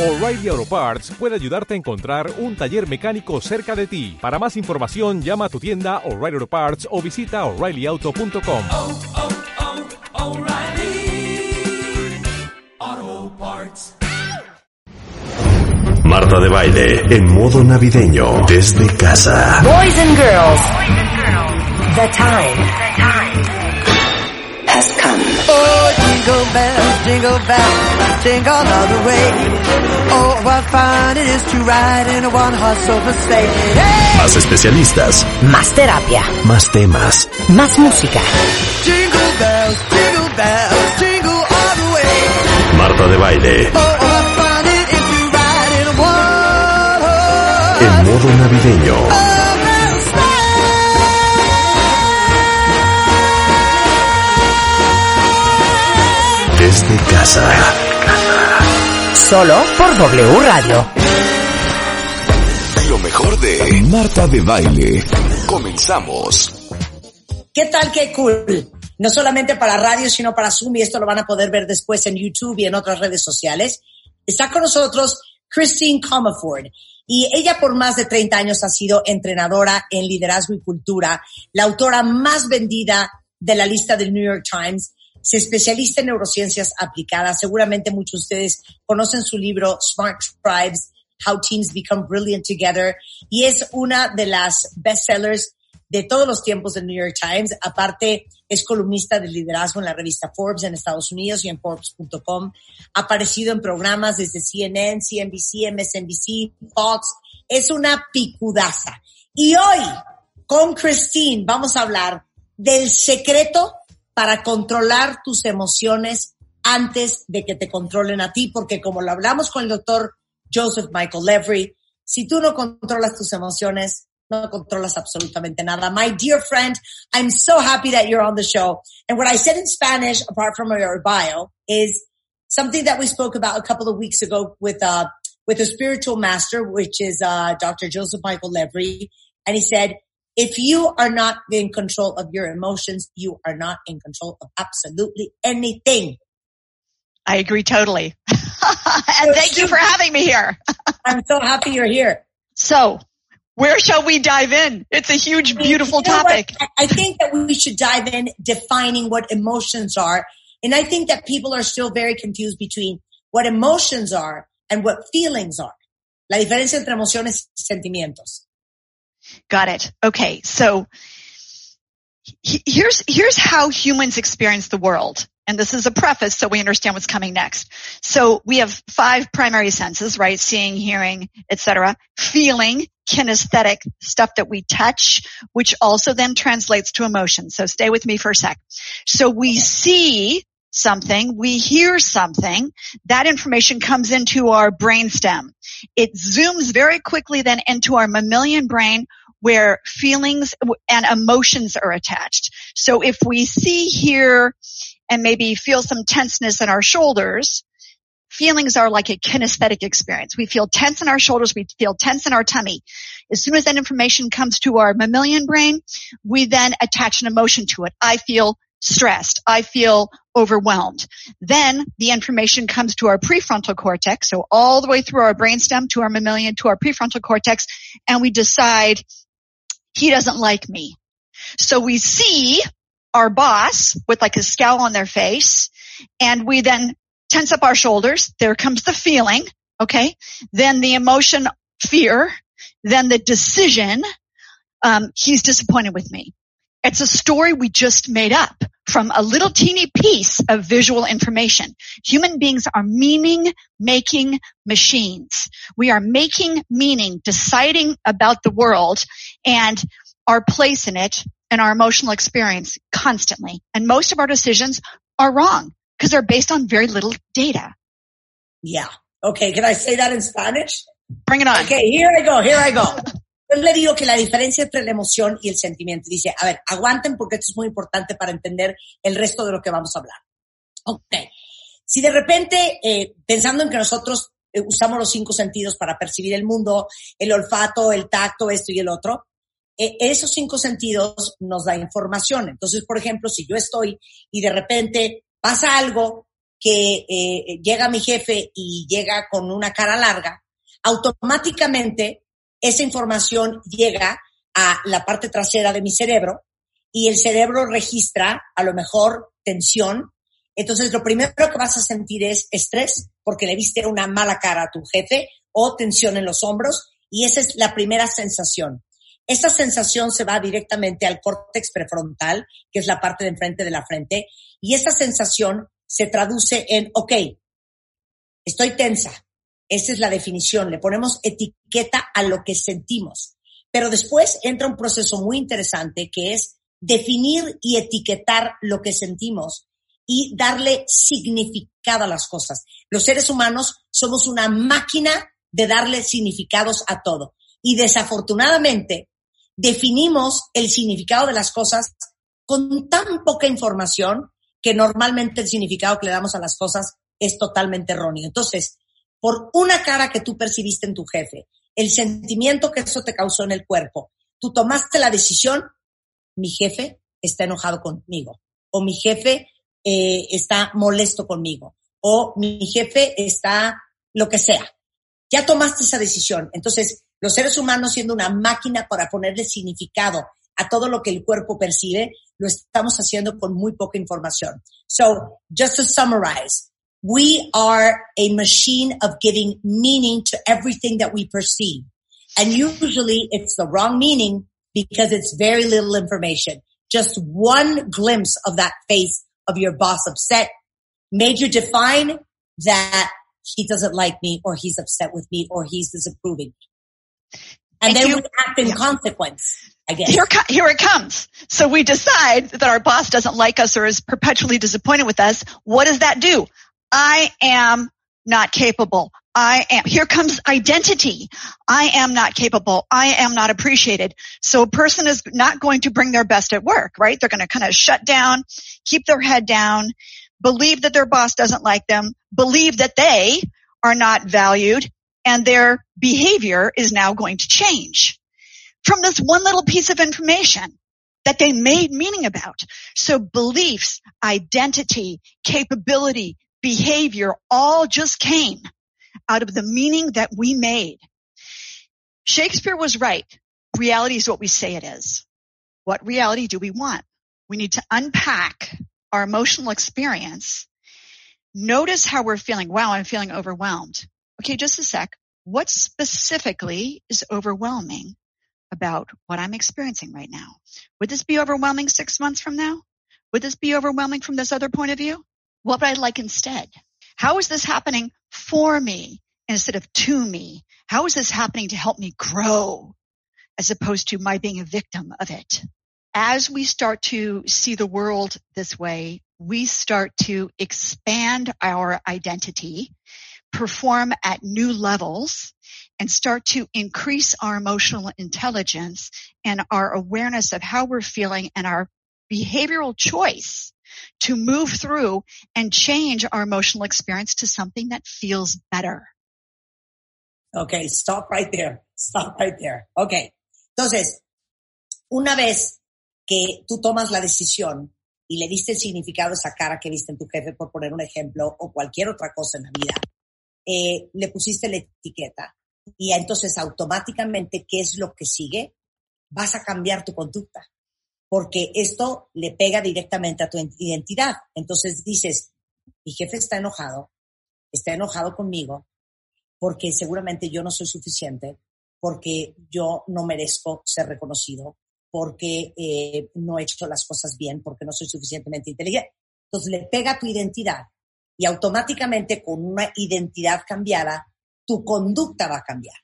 O'Reilly Auto Parts puede ayudarte a encontrar un taller mecánico cerca de ti. Para más información, llama a tu tienda O'Reilly Auto Parts o visita oreillyauto.com. oh, oh, Parts. Marta de baile en modo navideño desde casa. Boys and girls, the time has come. Oh, jingle bells, jingle bells, jingle all the way. Oh, what fun it is to ride in a one-horse open sleigh. Hey! Más especialistas, Más terapia, más temas. más música. Jingle bells, jingle bells, jingle all the way. Marta de baile Oh, what fun it is to ride in a one-horse en modo navideño open desde casa. Solo por W Radio. Lo mejor de Marta de baile. Comenzamos. ¿Qué tal? Qué cool. No solamente para radio, sino para Zoom, y esto lo van a poder ver después en YouTube y en otras redes sociales. Está con nosotros Christine Comerford. Y ella por más de 30 años ha sido entrenadora en liderazgo y cultura, la autora más vendida de la lista del New York Times, se especialista en neurociencias aplicadas. Seguramente muchos de ustedes conocen su libro Smart Tribes, How Teams Become Brilliant Together, y es una de las bestsellers de todos los tiempos del New York Times. Aparte, es columnista de liderazgo en la revista Forbes en Estados Unidos y en Forbes.com. Ha aparecido en programas desde CNN, CNBC, MSNBC, Fox. Es una picudaza. Y hoy, con Christine, vamos a hablar del secreto para controlar tus emociones antes de que te controlen a ti, porque como lo hablamos con el doctor Joseph Michael Levry, si tú no controlas tus emociones, no controlas absolutamente nada. My dear friend, I'm so happy that you're on the show. And what I said in Spanish, apart from your bio, is something that we spoke about a couple of weeks ago with, uh, with a spiritual master, which is, uh, Dr. Joseph Michael Levry. And he said, if you are not in control of your emotions, you are not in control of absolutely anything. I agree totally. and thank you for having me here. I'm so happy you're here. So, where shall we dive in? It's a huge, beautiful You know topic. I- I think that we should dive in defining what emotions are. And I think that people are still very confused between what emotions are and what feelings are. La diferencia entre emociones y sentimientos. Got it. Okay. So he- here's, here's how humans experience the world. And this is a preface so we understand what's coming next. So we have five primary senses, right? Seeing, hearing, etc. Feeling, kinesthetic, stuff that we touch, which also then translates to emotion. So stay with me for a sec. So we see something, we hear something, that information comes into our brainstem. It zooms very quickly then into our mammalian brain where feelings and emotions are attached. So if we see, hear, and maybe feel some tenseness in our shoulders, feelings are like a kinesthetic experience. We feel tense in our shoulders, we feel tense in our tummy. As soon as that information comes to our mammalian brain, we then attach an emotion to it. I feel stressed. I feel overwhelmed. Then the information comes to our prefrontal cortex, so all the way through our brainstem to our mammalian to our prefrontal cortex, and we decide he doesn't like me. So we see our boss with like a scowl on their face and we then tense up our shoulders. There comes the feeling. Okay. Then the emotion, fear, then the decision. Um, he's disappointed with me. It's a story we just made up from a little teeny piece of visual information. Human beings are meaning making machines. We are making meaning, deciding about the world and our place in it and our emotional experience constantly. And most of our decisions are wrong because they're based on very little data. Yeah. Okay. Can I say that in Spanish? Bring it on. Okay. Here I go. Here I go. Yo le digo que la diferencia entre la emoción y el sentimiento. Dice, a ver, aguanten porque esto es muy importante para entender el resto de lo que vamos a hablar. Ok. Si de repente, eh, pensando en que nosotros eh, usamos los cinco sentidos para percibir el mundo, el olfato, el tacto, esto y el otro, eh, esos cinco sentidos nos da información. Entonces, por ejemplo, si yo estoy y de repente pasa algo que eh, llega mi jefe y llega con una cara larga, automáticamente esa información llega a la parte trasera de mi cerebro y el cerebro registra a lo mejor tensión. Entonces lo primero que vas a sentir es estrés porque le viste una mala cara a tu jefe o tensión en los hombros y esa es la primera sensación. Esa sensación se va directamente al córtex prefrontal, que es la parte de enfrente de la frente, y esa sensación se traduce en, ok, estoy tensa. Esa es la definición. Le ponemos etiqueta a lo que sentimos. Pero después entra un proceso muy interesante que es definir y etiquetar lo que sentimos y darle significado a las cosas. Los seres humanos somos una máquina de darle significados a todo. Y desafortunadamente, definimos el significado de las cosas con tan poca información que normalmente el significado que le damos a las cosas es totalmente erróneo. Entonces, por una cara que tú percibiste en tu jefe, el sentimiento que eso te causó en el cuerpo, tú tomaste la decisión, mi jefe está enojado conmigo, o mi jefe eh, está molesto conmigo, o mi jefe está lo que sea. Ya tomaste esa decisión. Entonces, los seres humanos siendo una máquina para ponerle significado a todo lo que el cuerpo percibe, lo estamos haciendo con muy poca información. So, just to summarize, we are a machine of giving meaning to everything that we perceive. And usually it's the wrong meaning because it's very little information. Just one glimpse of that face of your boss upset made you define that he doesn't like me or he's upset with me or he's disapproving. And Thank then you. we act in consequence, I guess. Here, here it comes. So we decide that our boss doesn't like us or is perpetually disappointed with us. What does that do? I am not capable. I am, here comes identity. I am not capable. I am not appreciated. So a person is not going to bring their best at work, right? They're going to kind of shut down, keep their head down, believe that their boss doesn't like them, believe that they are not valued, and their behavior is now going to change from this one little piece of information that they made meaning about. So beliefs, identity, capability, behavior all just came out of the meaning that we made. Shakespeare was right. Reality is what we say it is. What reality do we want? We need to unpack our emotional experience. Notice how we're feeling. Wow, I'm feeling overwhelmed. Okay, just a sec. What specifically is overwhelming about what I'm experiencing right now? Would this be overwhelming six months from now? Would this be overwhelming from this other point of view? What would I like instead? How is this happening for me instead of to me? How is this happening to help me grow as opposed to my being a victim of it? As we start to see the world this way, we start to expand our identity, perform at new levels, and start to increase our emotional intelligence and our awareness of how we're feeling and our behavioral choice to move through and change our emotional experience to something that feels better. Okay, stop right there. Stop right there. Okay. Entonces, una vez que tú tomas la decisión y le diste el significado a esa cara que viste en tu jefe, por poner un ejemplo, o cualquier otra cosa en la vida, eh, le pusiste la etiqueta y entonces automáticamente, ¿qué es lo que sigue? Vas a cambiar tu conducta, porque esto le pega directamente a tu identidad. Entonces dices, mi jefe está enojado, está enojado conmigo, porque seguramente yo no soy suficiente, porque yo no merezco ser reconocido, porque eh, no he hecho las cosas bien, porque no soy suficientemente inteligente. Entonces le pega a tu identidad y automáticamente con una identidad cambiada, tu conducta va a cambiar.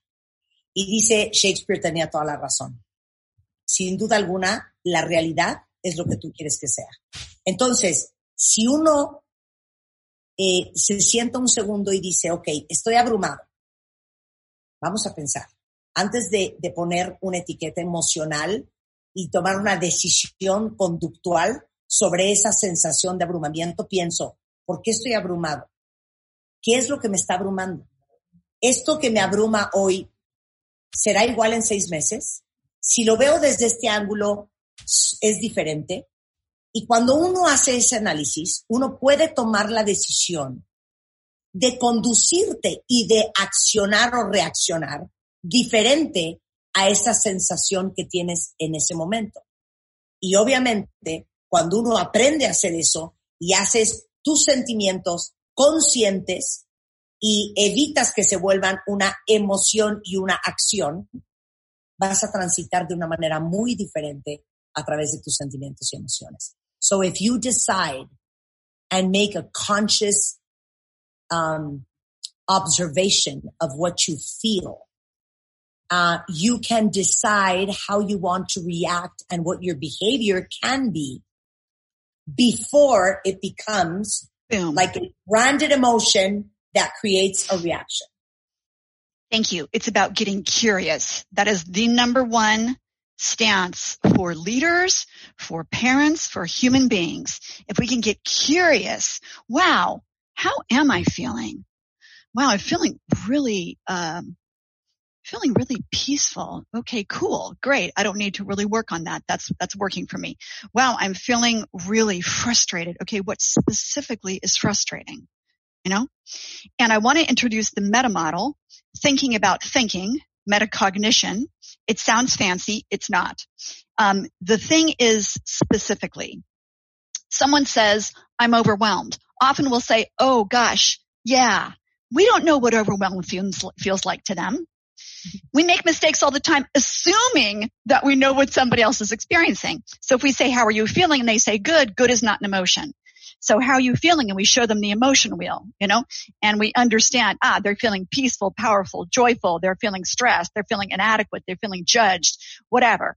Y dice Shakespeare tenía toda la razón. Sin duda alguna, la realidad es lo que tú quieres que sea. Entonces, si uno eh, se sienta un segundo y dice, ok, estoy abrumado, vamos a pensar, antes de, de poner una etiqueta emocional y tomar una decisión conductual sobre esa sensación de abrumamiento, pienso, ¿por qué estoy abrumado? ¿Qué es lo que me está abrumando? ¿Esto que me abruma hoy será igual en seis meses? Si lo veo desde este ángulo, es diferente. Y cuando uno hace ese análisis, uno puede tomar la decisión de conducirte y de accionar o reaccionar diferente a esa sensación que tienes en ese momento. Y obviamente, cuando uno aprende a hacer eso y haces tus sentimientos conscientes y evitas que se vuelvan una emoción y una acción, vas a transitar de una manera muy diferente a través de tus sentimientos y emociones. So if you decide and make a conscious um, observation of what you feel, uh, you can decide how you want to react and what your behavior can be before it becomes Boom. like a branded emotion that creates a reaction. Thank you. It's about getting curious. That is the number one stance for leaders, for parents, for human beings. If we can get curious, wow, how am I feeling? Wow, I'm feeling really, um, feeling really peaceful. Okay, cool. Great. I don't need to really work on that. That's, that's working for me. Wow, I'm feeling really frustrated. Okay, what specifically is frustrating? You know? And I want to introduce the meta model, thinking about thinking, metacognition. It sounds fancy. It's not. Um, the thing is specifically, someone says, I'm overwhelmed. Often we'll say, oh gosh, yeah. We don't know what overwhelmed feels, feels like to them. We make mistakes all the time, assuming that we know what somebody else is experiencing. So if we say, how are you feeling? And they say, good, good is not an emotion. So how are you feeling? And we show them the emotion wheel, you know, and we understand, ah, they're feeling peaceful, powerful, joyful. They're feeling stressed. They're feeling inadequate. They're feeling judged, whatever.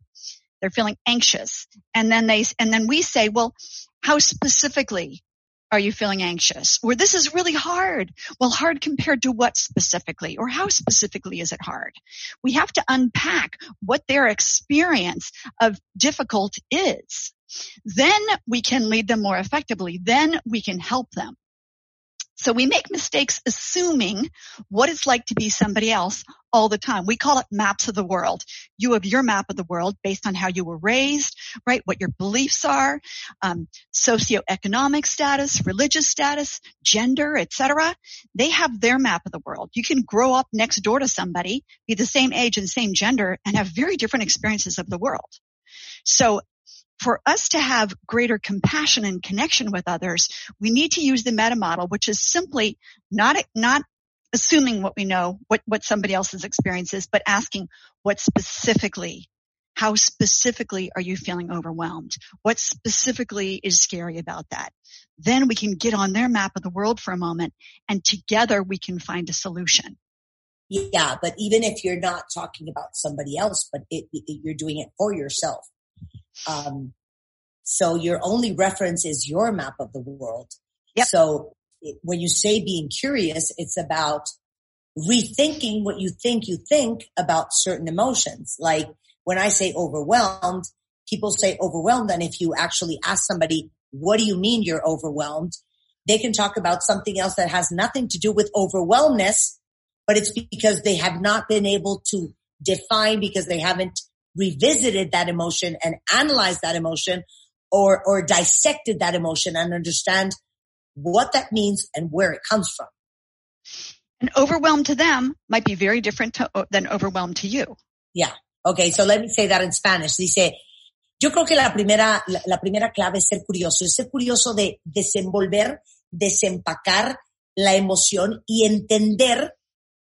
They're feeling anxious. And then they, and then we say, well, how specifically are you feeling anxious? Or this is really hard. Well, hard compared to what specifically? Or how specifically is it hard? We have to unpack what their experience of difficult is. Then we can lead them more effectively. Then we can help them. So we make mistakes assuming what it's like to be somebody else all the time. We call it maps of the world. You have your map of the world based on how you were raised, right? What your beliefs are, um, socioeconomic status, religious status, gender, etc. They have their map of the world. You can grow up next door to somebody, be the same age and same gender, and have very different experiences of the world. So for us to have greater compassion and connection with others, we need to use the meta model, which is simply not, not assuming what we know, what, what somebody else's experience is, but asking what specifically, how specifically are you feeling overwhelmed? What specifically is scary about that? Then we can get on their map of the world for a moment and together we can find a solution. Yeah, but even if you're not talking about somebody else, but it, it, you're doing it for yourself. Um, so your only reference is your map of the world. Yep. So it, when you say being curious, it's about rethinking what you think you think about certain emotions. Like when I say overwhelmed, people say overwhelmed. And if you actually ask somebody, what do you mean you're overwhelmed? They can talk about something else that has nothing to do with overwhelmness, but it's because they have not been able to define because they haven't revisited that emotion and analyzed that emotion or, or dissected that emotion and understand what that means and where it comes from. And overwhelmed to them might be very different to, uh, than overwhelmed to you. Yeah. Okay. So let me say that in Spanish. Dice, yo creo que la primera, la, la primera clave es ser curioso, es ser curioso de desenvolver, desempacar la emoción y entender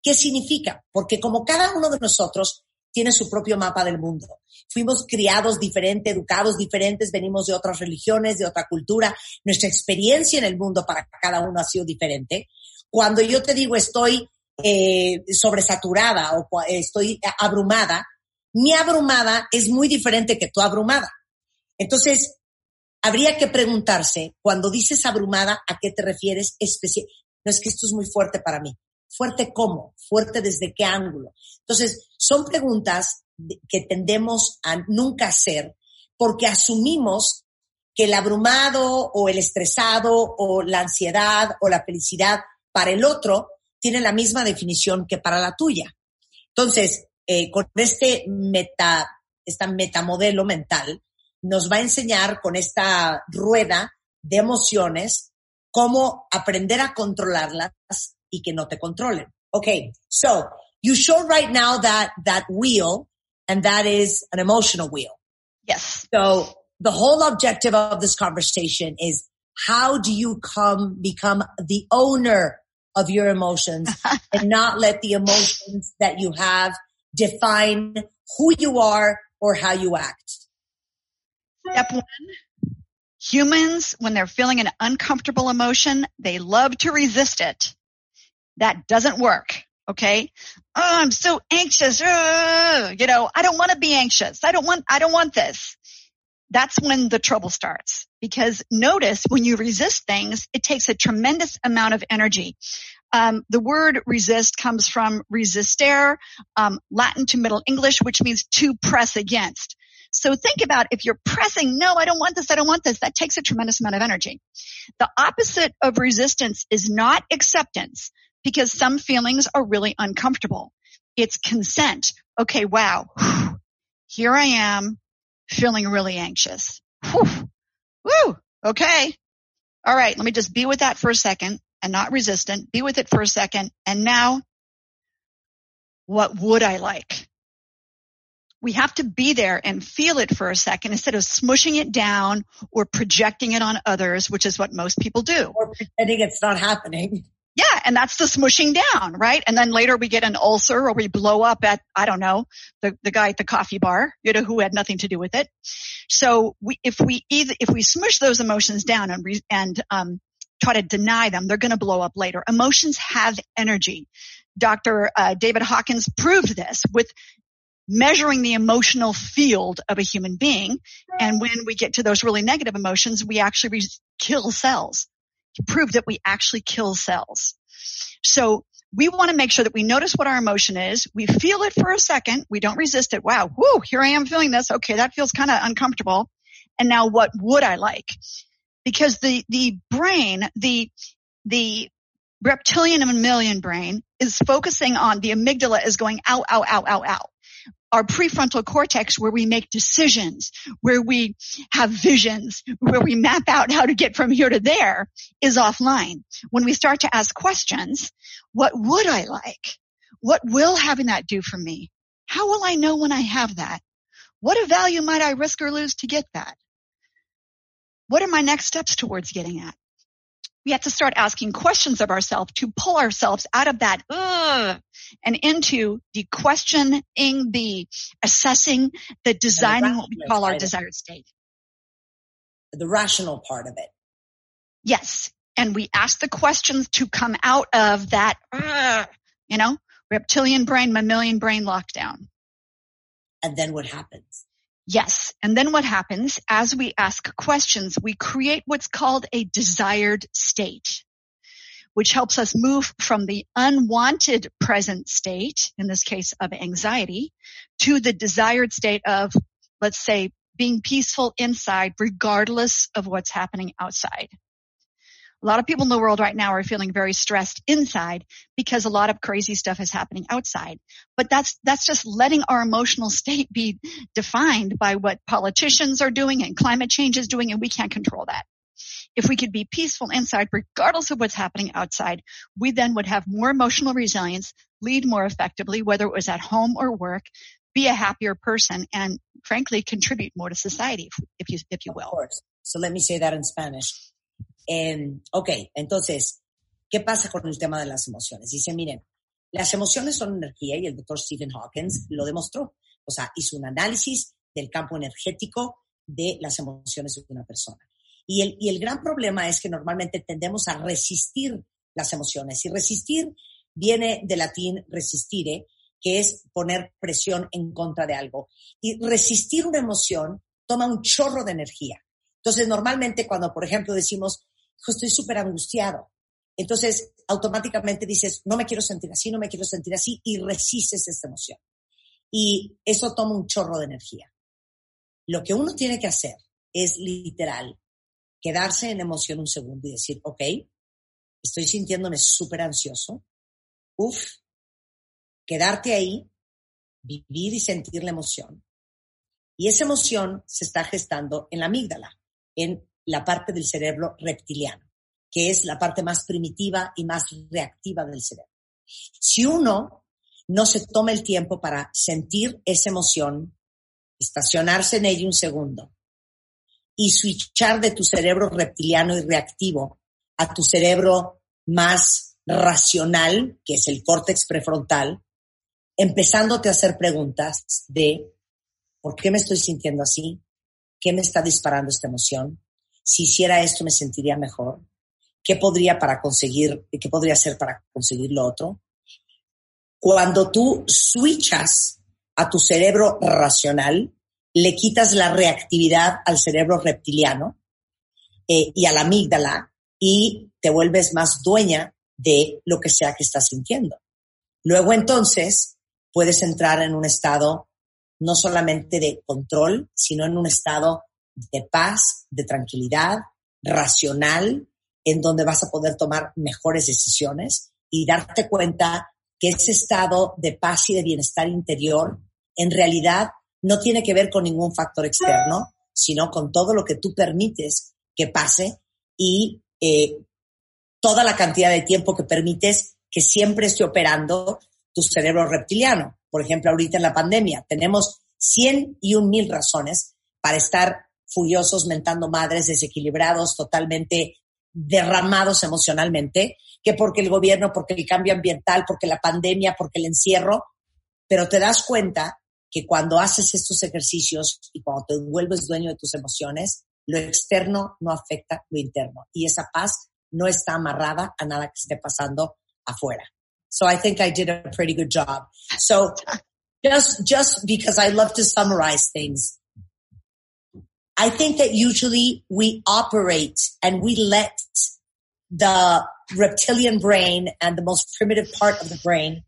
qué significa. Porque como cada uno de nosotros tiene su propio mapa del mundo. Fuimos criados diferente, educados diferentes, venimos de otras religiones, de otra cultura. Nuestra experiencia en el mundo para cada uno ha sido diferente. Cuando yo te digo estoy eh, sobresaturada o estoy abrumada, mi abrumada es muy diferente que tu abrumada. Entonces, habría que preguntarse, cuando dices abrumada, ¿a qué te refieres? Especi no es que esto es muy fuerte para mí. ¿Fuerte cómo? ¿Fuerte desde qué ángulo? Entonces, son preguntas que tendemos a nunca hacer porque asumimos que el abrumado o el estresado o la ansiedad o la felicidad para el otro tiene la misma definición que para la tuya. Entonces, eh, con este meta, esta metamodelo mental, nos va a enseñar con esta rueda de emociones cómo aprender a controlarlas y que no te controlen. Okay, so you show right now that, that wheel and that is an emotional wheel. Yes. So the whole objective of this conversation is how do you come, become the owner of your emotions and not let the emotions that you have define who you are or how you act? Step one. Humans, when they're feeling an uncomfortable emotion, they love to resist it. That doesn't work. Okay. Oh, I'm so anxious. You know, I don't want to be anxious. I don't want, I don't want this. That's when the trouble starts because notice when you resist things, it takes a tremendous amount of energy. Um, the word resist comes from resistere, um, Latin to Middle English, which means to press against. So think about if you're pressing, no, I don't want this, I don't want this, that takes a tremendous amount of energy. The opposite of resistance is not acceptance because some feelings are really uncomfortable. It's consent. Okay, wow. Here I am feeling really anxious. Whew. Woo. Okay. All right. Let me just be with that for a second and not resistant. Be with it for a second. And now what would I like? we have to be there and feel it for a second instead of smushing it down or projecting it on others, which is what most people do. Or pretending it's not happening. Yeah, and that's the smushing down, right? And then later we get an ulcer or we blow up at, I don't know, the, the guy at the coffee bar, you know, who had nothing to do with it. So we, if we either, if we smush those emotions down and, re, and, um, try to deny them, they're going to blow up later. Emotions have energy. Dr. Uh, David Hawkins proved this with measuring the emotional field of a human being. And when we get to those really negative emotions, we actually re- kill cells. He proved that we actually kill cells. So we want to make sure that we notice what our emotion is. We feel it for a second. We don't resist it. Wow. Whoo, here I am feeling this. Okay. That feels kind of uncomfortable. And now what would I like? Because the, the brain, the, the reptilian mammalian brain is focusing on the amygdala is going out, out, out, out, out our prefrontal cortex where we make decisions, where we have visions, where we map out how to get from here to there is offline. When we start to ask questions, what would I like? What will having that do for me? How will I know when I have that? What a value might I risk or lose to get that? What are my next steps towards getting at? We have to start asking questions of ourselves to pull ourselves out of that Ugh, and into the questioning, the assessing, the designing what we call our desired state. The rational part of it. Yes. And we ask the questions to come out of that, uh, you know, reptilian brain, mammalian brain lockdown. And then what happens? Yes. And then what happens as we ask questions, we create what's called a desired state, which helps us move from the unwanted present state, in this case of anxiety, to the desired state of, let's say, being peaceful inside regardless of what's happening outside. A lot of people in the world right now are feeling very stressed inside because a lot of crazy stuff is happening outside. But that's, that's just letting our emotional state be defined by what politicians are doing and climate change is doing and we can't control that. If we could be peaceful inside regardless of what's happening outside, we then would have more emotional resilience, lead more effectively, whether it was at home or work, be a happier person and frankly contribute more to society if, if you, if you will. Of course. So let me say that in Spanish. Eh, ok, entonces, ¿qué pasa con el tema de las emociones? Dice, miren, las emociones son energía y el doctor Stephen Hawkins lo demostró. O sea, hizo un análisis del campo energético de las emociones de una persona. Y el, y el gran problema es que normalmente tendemos a resistir las emociones. Y resistir viene del latín resistire, que es poner presión en contra de algo. Y resistir una emoción toma un chorro de energía. Entonces, normalmente cuando, por ejemplo, decimos, estoy súper angustiado. Entonces, automáticamente dices, no me quiero sentir así, no me quiero sentir así, y resistes esta emoción. Y eso toma un chorro de energía. Lo que uno tiene que hacer es literal quedarse en emoción un segundo y decir, ok, estoy sintiéndome súper ansioso. Uf, quedarte ahí, vivir y sentir la emoción. Y esa emoción se está gestando en la amígdala, en la parte del cerebro reptiliano, que es la parte más primitiva y más reactiva del cerebro. Si uno no se toma el tiempo para sentir esa emoción, estacionarse en ella un segundo y switchar de tu cerebro reptiliano y reactivo a tu cerebro más racional, que es el córtex prefrontal, empezándote a hacer preguntas de ¿por qué me estoy sintiendo así? ¿Qué me está disparando esta emoción? Si hiciera esto me sentiría mejor. ¿Qué podría para conseguir, qué podría hacer para conseguir lo otro? Cuando tú switchas a tu cerebro racional, le quitas la reactividad al cerebro reptiliano eh, y a la amígdala y te vuelves más dueña de lo que sea que estás sintiendo. Luego entonces puedes entrar en un estado no solamente de control, sino en un estado de paz, de tranquilidad, racional, en donde vas a poder tomar mejores decisiones y darte cuenta que ese estado de paz y de bienestar interior en realidad no tiene que ver con ningún factor externo, sino con todo lo que tú permites que pase y eh, toda la cantidad de tiempo que permites que siempre esté operando tu cerebro reptiliano. Por ejemplo, ahorita en la pandemia tenemos 100 y un mil razones para estar furiosos, mentando madres, desequilibrados, totalmente derramados emocionalmente, que porque el gobierno, porque el cambio ambiental, porque la pandemia, porque el encierro, pero te das cuenta que cuando haces estos ejercicios y cuando te vuelves dueño de tus emociones, lo externo no afecta lo interno y esa paz no está amarrada a nada que esté pasando afuera. So I think I did a pretty good job. So just, just because I love to summarize things, I think that usually we operate and we let the reptilian brain and the most primitive part of the brain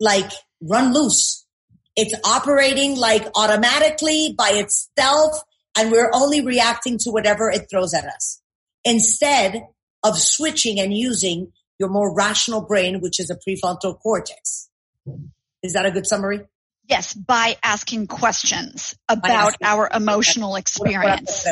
like run loose it's operating like automatically by itself and we're only reacting to whatever it throws at us instead of switching and using your more rational brain, which is a prefrontal cortex. Is that a good summary? Yes, by asking questions about asking our emotional experience,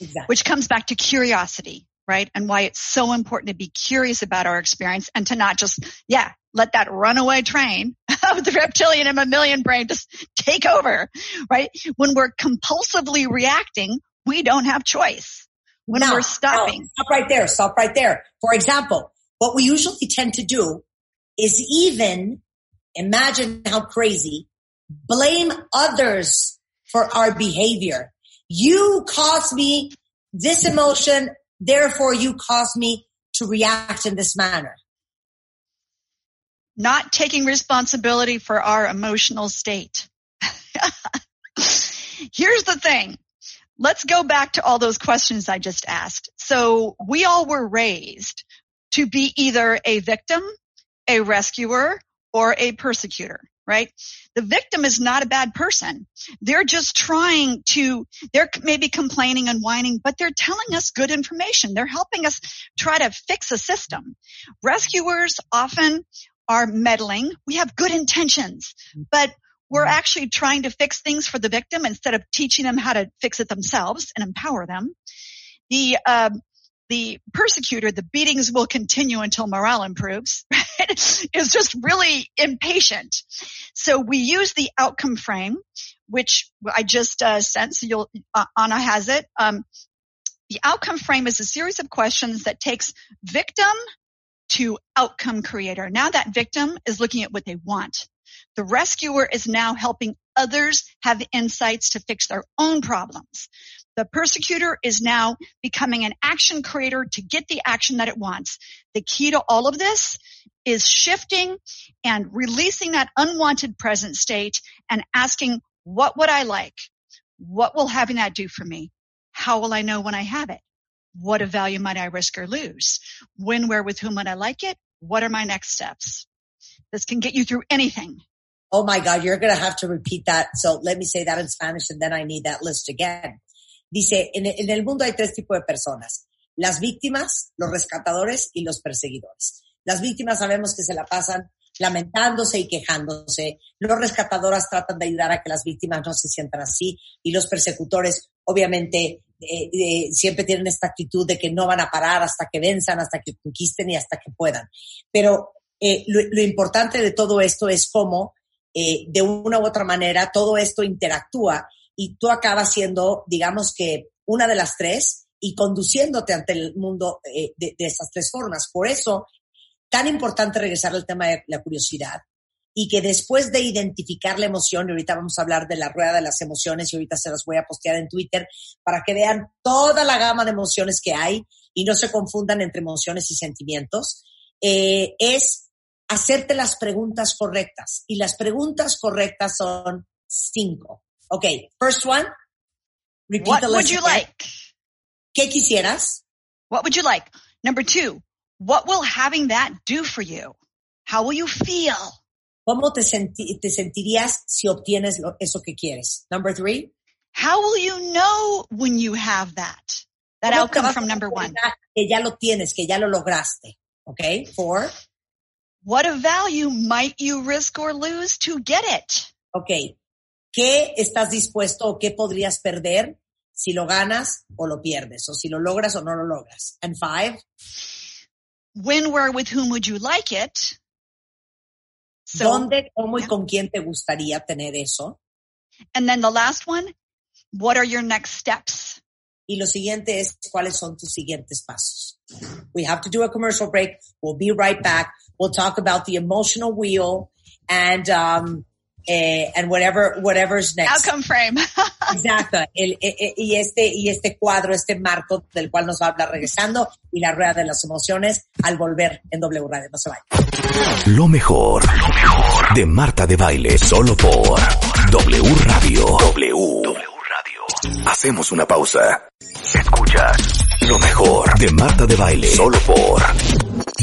exactly. which comes back to curiosity, right? And why it's so important to be curious about our experience and to not just, yeah, let that runaway train of the reptilian and mammalian brain just take over, right? When we're compulsively reacting, we don't have choice. When no, we're stopping. No, stop right there. Stop right there. For example, what we usually tend to do is even imagine how crazy blame others for our behavior. You caused me this emotion. Therefore you caused me to react in this manner not taking responsibility for our emotional state. Here's the thing. Let's go back to all those questions I just asked. So we all were raised to be either a victim, a rescuer, or a persecutor, right? The victim is not a bad person. They're just trying to, they're maybe complaining and whining, but they're telling us good information. They're helping us try to fix a system. Rescuers often are meddling. We have good intentions, but we're mm-hmm. actually trying to fix things for the victim instead of teaching them how to fix it themselves and empower them. The uh, the persecutor, the beatings will continue until morale improves, right? is just really impatient. So we use the outcome frame, which I just uh, sent. So you'll uh, Anna has it. Um, the outcome frame is a series of questions that takes victim, to outcome creator. Now that victim is looking at what they want. The rescuer is now helping others have insights to fix their own problems. The persecutor is now becoming an action creator to get the action that it wants. The key to all of this is shifting and releasing that unwanted present state and asking, what would I like? What will having that do for me? How will I know when I have it? What of value might I risk or lose? When, where, with whom would I like it? What are my next steps? This can get you through anything. Oh my God, you're going to have to repeat that. So let me say that in Spanish and then I need that list again. Dice, en, el mundo hay tres tipos de personas. Las víctimas, los rescatadores y los perseguidores. Las víctimas sabemos que se la pasan lamentándose y quejándose. Los rescatadoras tratan de ayudar a que las víctimas no se sientan así y los persecutores obviamente eh, eh, siempre tienen esta actitud de que no van a parar hasta que venzan, hasta que conquisten y hasta que puedan. Pero eh, lo, lo importante de todo esto es cómo de una u otra manera todo esto interactúa y tú acabas siendo, digamos que, una de las tres y conduciéndote ante el mundo eh, de, de esas tres formas. Por eso, tan importante regresar al tema de la curiosidad y que después de identificar la emoción, y ahorita vamos a hablar de la rueda de las emociones y ahorita se las voy a postear en Twitter para que vean toda la gama de emociones que hay y no se confundan entre emociones y sentimientos, eh, es hacerte las preguntas correctas. Y las preguntas correctas son cinco. Ok, first one. Repeat What the would you again. like? ¿Qué quisieras? What would you like? Number two, what will having that do for you? How will you feel? ¿Cómo te, senti- te sentirías si obtienes lo- eso que quieres? Number three. How will you know when you have that? That ¿Cómo te outcome from number one. Que ya lo tienes, que ya lo lograste. Ok, four. What of value might you risk or lose to get it? Ok, ¿qué estás dispuesto o qué podrías perder si lo ganas o lo pierdes? O si lo logras o no lo logras. And five. When, where, with whom would you like it? So, ¿Dónde, cómo y con quién te gustaría tener eso? and then the last one, what are your next steps? Y lo siguiente es, ¿cuáles son tus siguientes pasos? We have to do a commercial break. We'll be right back. We'll talk about the emotional wheel and, um, eh, and whatever, whatever's next. Outcome frame. Exacto. El- e- e- y este, y este cuadro, este marco del cual nos va a hablar regresando y la rueda de las emociones al volver en W Radio. No se vayan. Lo mejor, lo mejor de Marta de Baile, solo por W Radio. W. W Radio. Hacemos una pausa. Escuchas lo mejor de Marta de Baile, solo por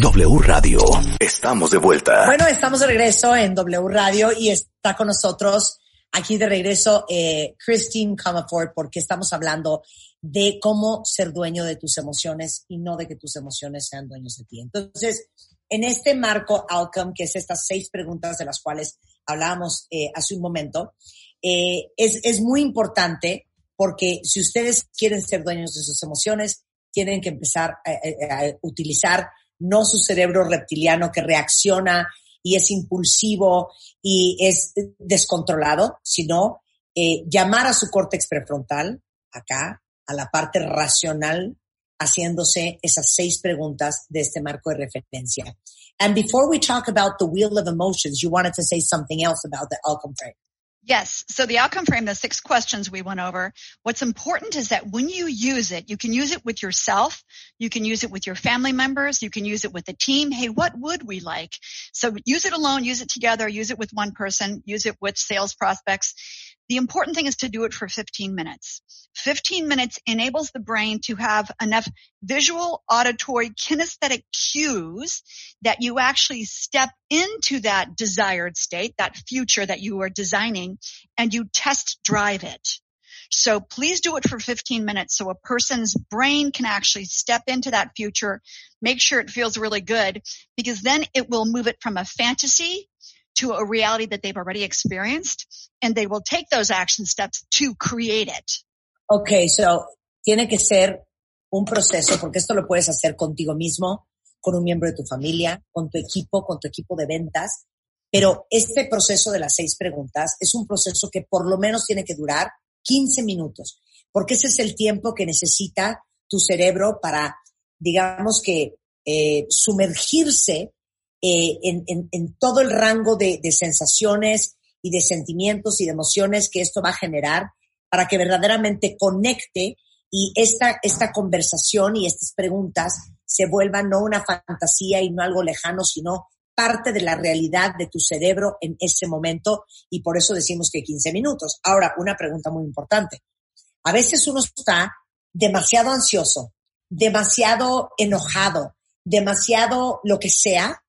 W Radio. Estamos de vuelta. Bueno, estamos de regreso en W Radio y está con nosotros aquí de regreso eh, Christine Comerford porque estamos hablando de cómo ser dueño de tus emociones y no de que tus emociones sean dueños de ti. Entonces, en este marco outcome, que es estas seis preguntas de las cuales hablábamos eh, hace un momento, eh, es, es muy importante porque si ustedes quieren ser dueños de sus emociones, tienen que empezar a, a- a utilizar no su cerebro reptiliano que reacciona y es impulsivo y es descontrolado, sino eh, llamar a su córtex prefrontal, acá, a la parte racional, haciéndose esas seis preguntas de este marco de referencia. And before we talk about the wheel of emotions, you wanted to say something else about the outcome frame. Yes. So the outcome frame, the six questions we went over, what's important is that when you use it, you can use it with yourself. You can use it with your family members. You can use it with the team. Hey, what would we like? So use it alone, use it together, use it with one person, use it with sales prospects. The important thing is to do it for 15 minutes. 15 minutes enables the brain to have enough visual, auditory, kinesthetic cues that you actually step into that desired state, that future that you are designing, and you test drive it. So please do it for 15 minutes so a person's brain can actually step into that future, make sure it feels really good, because then it will move it from a fantasy to a reality that they've already experienced, and they will take those action steps to create it. Ok, so tiene que ser un proceso, porque esto lo puedes hacer contigo mismo, con un miembro de tu familia, con tu equipo, con tu equipo de ventas, pero este proceso de las seis preguntas es un proceso que por lo menos tiene que durar 15 minutos, porque ese es el tiempo que necesita tu cerebro para, digamos que, eh, sumergirse eh, en, en- en todo el rango de, de sensaciones y de sentimientos y de emociones que esto va a generar para que verdaderamente conecte y esta, esta conversación y estas preguntas se vuelvan no una fantasía y no algo lejano, sino parte de la realidad de tu cerebro en ese momento y por eso decimos que 15 minutos. Ahora, una pregunta muy importante. A veces uno está demasiado ansioso, demasiado enojado, demasiado lo que sea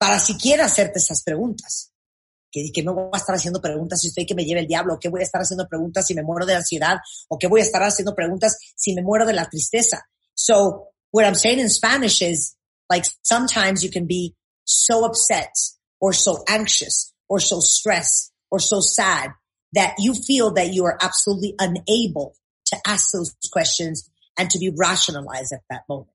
para siquiera hacerte esas preguntas. Que, que me voy a estar haciendo preguntas si estoy que me lleve el diablo, o que voy a estar haciendo preguntas si me muero de ansiedad, o que voy a estar haciendo preguntas si me muero de la tristeza. So, what I'm saying in Spanish is, like, sometimes you can be so upset or so anxious or so stressed or so sad that you feel that you are absolutely unable to ask those questions and to be rationalized at that moment.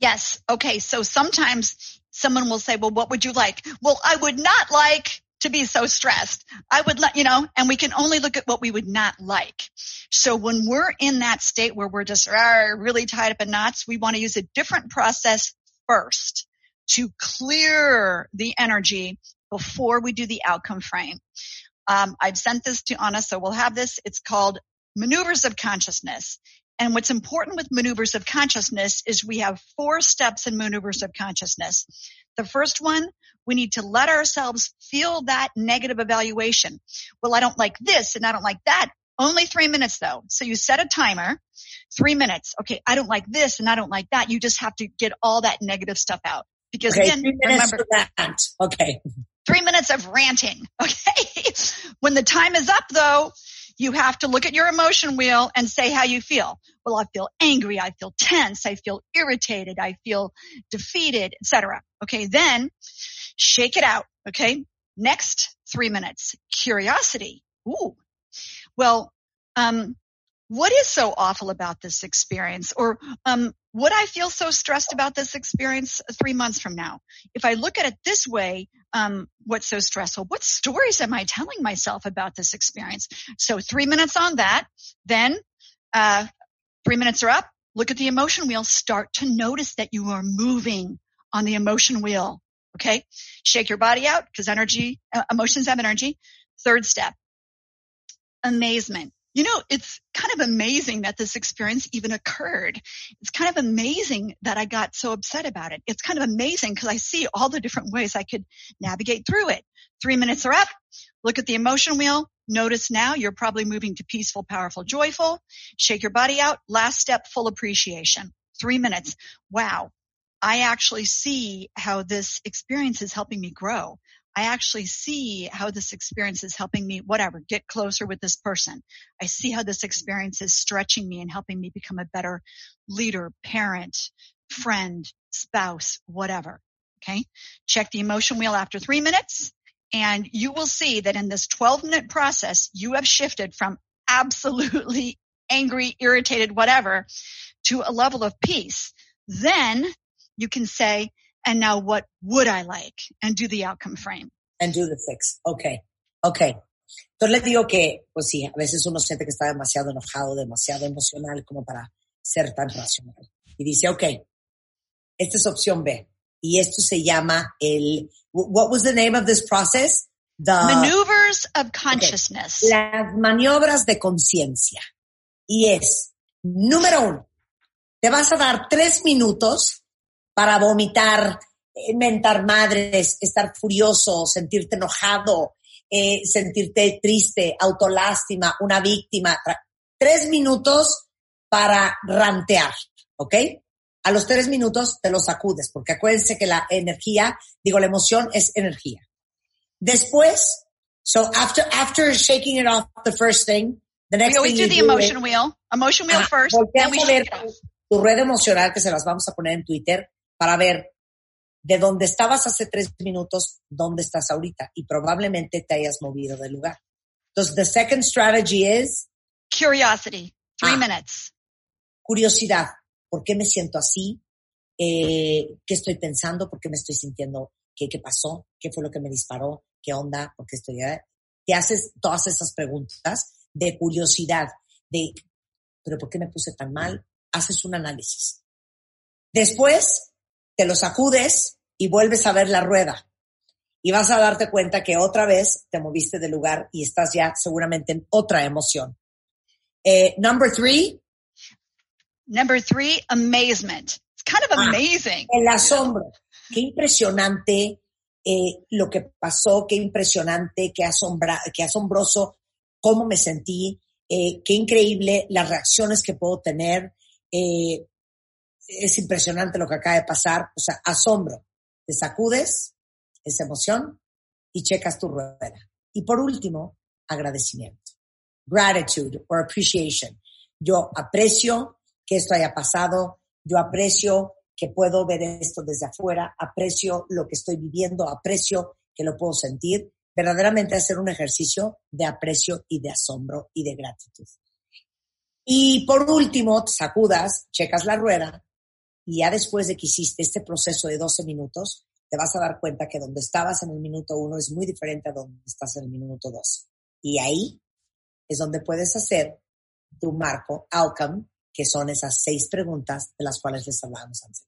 Yes. Okay. So sometimes someone will say, well, what would you like? Well, I would not like to be so stressed. I would let, you know, and we can only look at what we would not like. So when we're in that state where we're just really tied up in knots, we want to use a different process first to clear the energy before we do the outcome frame. Um, I've sent this to Anna, so we'll have this. It's called maneuvers of consciousness. And what's important with maneuvers of consciousness is we have four steps in maneuvers of consciousness. The first one, we need to let ourselves feel that negative evaluation. Well, I don't like this and I don't like that. Only three minutes though. So you set a timer, three minutes. Okay. I don't like this and I don't like that. You just have to get all that negative stuff out because Okay, minutes remember, that. Okay. three minutes of ranting. Okay. when the time is up though, you have to look at your emotion wheel and say how you feel. Well, I feel angry. I feel tense. I feel irritated. I feel defeated, etc. Okay. Then shake it out. Okay. Next three minutes. Curiosity. Ooh. Well, um, what is so awful about this experience? Or, um, would I feel so stressed about this experience three months from now? If I look at it this way, um, what's so stressful? What stories am I telling myself about this experience? So three minutes on that, then, uh, three minutes are up. Look at the emotion wheel. Start to notice that you are moving on the emotion wheel. Okay. Shake your body out because energy, emotions have energy. Third step, amazement. You know, it's kind of amazing that this experience even occurred. It's kind of amazing that I got so upset about it. It's kind of amazing because I see all the different ways I could navigate through it. Three minutes are up. Look at the emotion wheel. Notice now you're probably moving to peaceful, powerful, joyful. Shake your body out. Last step, full appreciation. Three minutes. Wow. I actually see how this experience is helping me grow. I actually see how this experience is helping me, whatever, get closer with this person. I see how this experience is stretching me and helping me become a better leader, parent, friend, spouse, whatever. Okay. Check the emotion wheel after three minutes and you will see that in this 12 minute process, you have shifted from absolutely angry, irritated, whatever to a level of peace. Then you can say, and now what would I like? And do the outcome frame. And do the fix. Okay. Okay. Entonces les digo que, pues sí, a veces uno siente que está demasiado enojado, demasiado emocional como para ser tan racional. Y dice, ok, esta es opción B. Y esto se llama el, what was the name of this process? The, Maneuvers of consciousness. las maniobras de conciencia. Y es, número uno, te vas a dar tres minutos para vomitar, eh, mentar madres, estar furioso, sentirte enojado, eh, sentirte triste, autolástima, una víctima. Tres minutos para rantear, ¿ok? A los tres minutos te lo sacudes, porque acuérdense que la energía, digo, la emoción es energía. Después, so after, after shaking it off the first thing, the We next always thing do the do emotion is- wheel. Emotion wheel Ajá, first, then we shake it off. tu red emocional, que se las vamos a poner en Twitter, para ver de dónde estabas hace tres minutos, dónde estás ahorita. Y probablemente te hayas movido del lugar. Entonces, the second strategy is Curiosity. Three Ah. minutes. curiosidad. ¿Por qué me siento así? Eh, ¿Qué estoy pensando? ¿Por qué me estoy sintiendo? ¿Qué, ¿Qué pasó? ¿Qué fue lo que me disparó? ¿Qué onda? ¿Por qué estoy ahí? Te haces todas esas preguntas de curiosidad, de, ¿pero por qué me puse tan mal? Haces un análisis. Después, te lo sacudes y vuelves a ver la rueda. Y vas a darte cuenta que otra vez te moviste del lugar y estás ya seguramente en otra emoción. Eh, number three, Number three, amazement. It's kind of Ah. amazing. El asombro. Qué impresionante eh, lo que pasó, qué impresionante, qué, asombra, qué asombroso cómo me sentí, eh, qué increíble las reacciones que puedo tener. eh, es impresionante lo que acaba de pasar. O sea, asombro. Te sacudes esa emoción y checas tu rueda. Y por último, agradecimiento. Gratitude or appreciation. Yo aprecio que esto haya pasado. Yo aprecio que puedo ver esto desde afuera, aprecio lo que estoy viviendo, aprecio que lo puedo sentir, verdaderamente hacer un ejercicio de aprecio y de asombro y de gratitud. Y por último, sacudas, checas la rueda y ya después de que hiciste este proceso de 12 minutos, te vas a dar cuenta que donde estabas en el minuto uno es muy diferente a donde estás en el minuto dos. Y ahí es donde puedes hacer tu marco, outcome, que son esas seis preguntas de las cuales les hablábamos antes.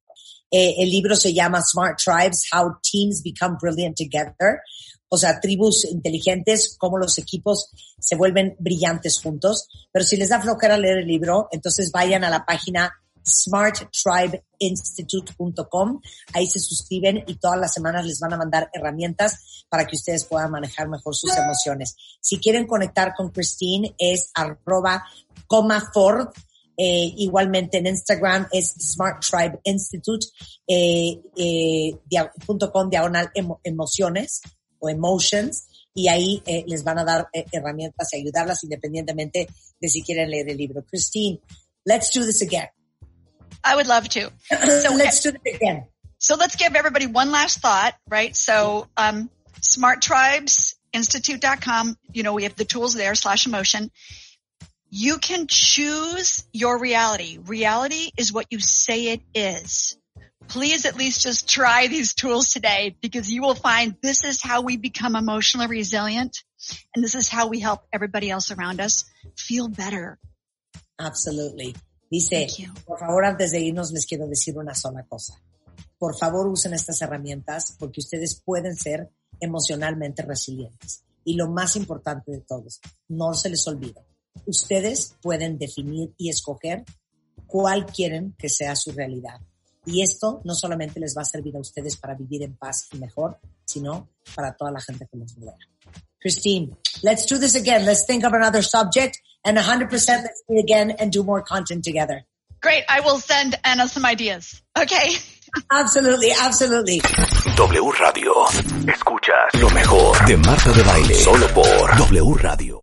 Eh, el libro se llama Smart Tribes, How Teams Become Brilliant Together. O sea, tribus inteligentes, cómo los equipos se vuelven brillantes juntos. Pero si les da flojera leer el libro, entonces vayan a la página smarttribeinstitute.com. Ahí se suscriben y todas las semanas les van a mandar herramientas para que ustedes puedan manejar mejor sus emociones. Si quieren conectar con Christine es arroba coma. Eh, igualmente en Instagram es Smart eh, eh, diagonal emociones o emotions y ahí les van a dar herramientas y ayudarlas independientemente de si quieren leer el libro. Christine, let's do this again. I would love to. So let's do it again. So let's give everybody one last thought, right? So, um, smarttribesinstitute.com, you know, we have the tools there slash emotion. You can choose your reality. Reality is what you say it is. Please at least just try these tools today because you will find this is how we become emotionally resilient and this is how we help everybody else around us feel better. Absolutely. Dice, por favor, antes de irnos les quiero decir una sola cosa. Por favor, usen estas herramientas porque ustedes pueden ser emocionalmente resilientes. Y lo más importante de todos, no se les olvide, ustedes pueden definir y escoger cuál quieren que sea su realidad. Y esto no solamente les va a servir a ustedes para vivir en paz y mejor, sino para toda la gente que los rodea. Christine, let's do this again. Let's think of another subject and 100% let's meet again and do more content together. Great. I will send Anna some ideas. Okay. Absolutely, absolutely. W Radio. Escuchas lo mejor de Martha Debayle. Solo por W Radio.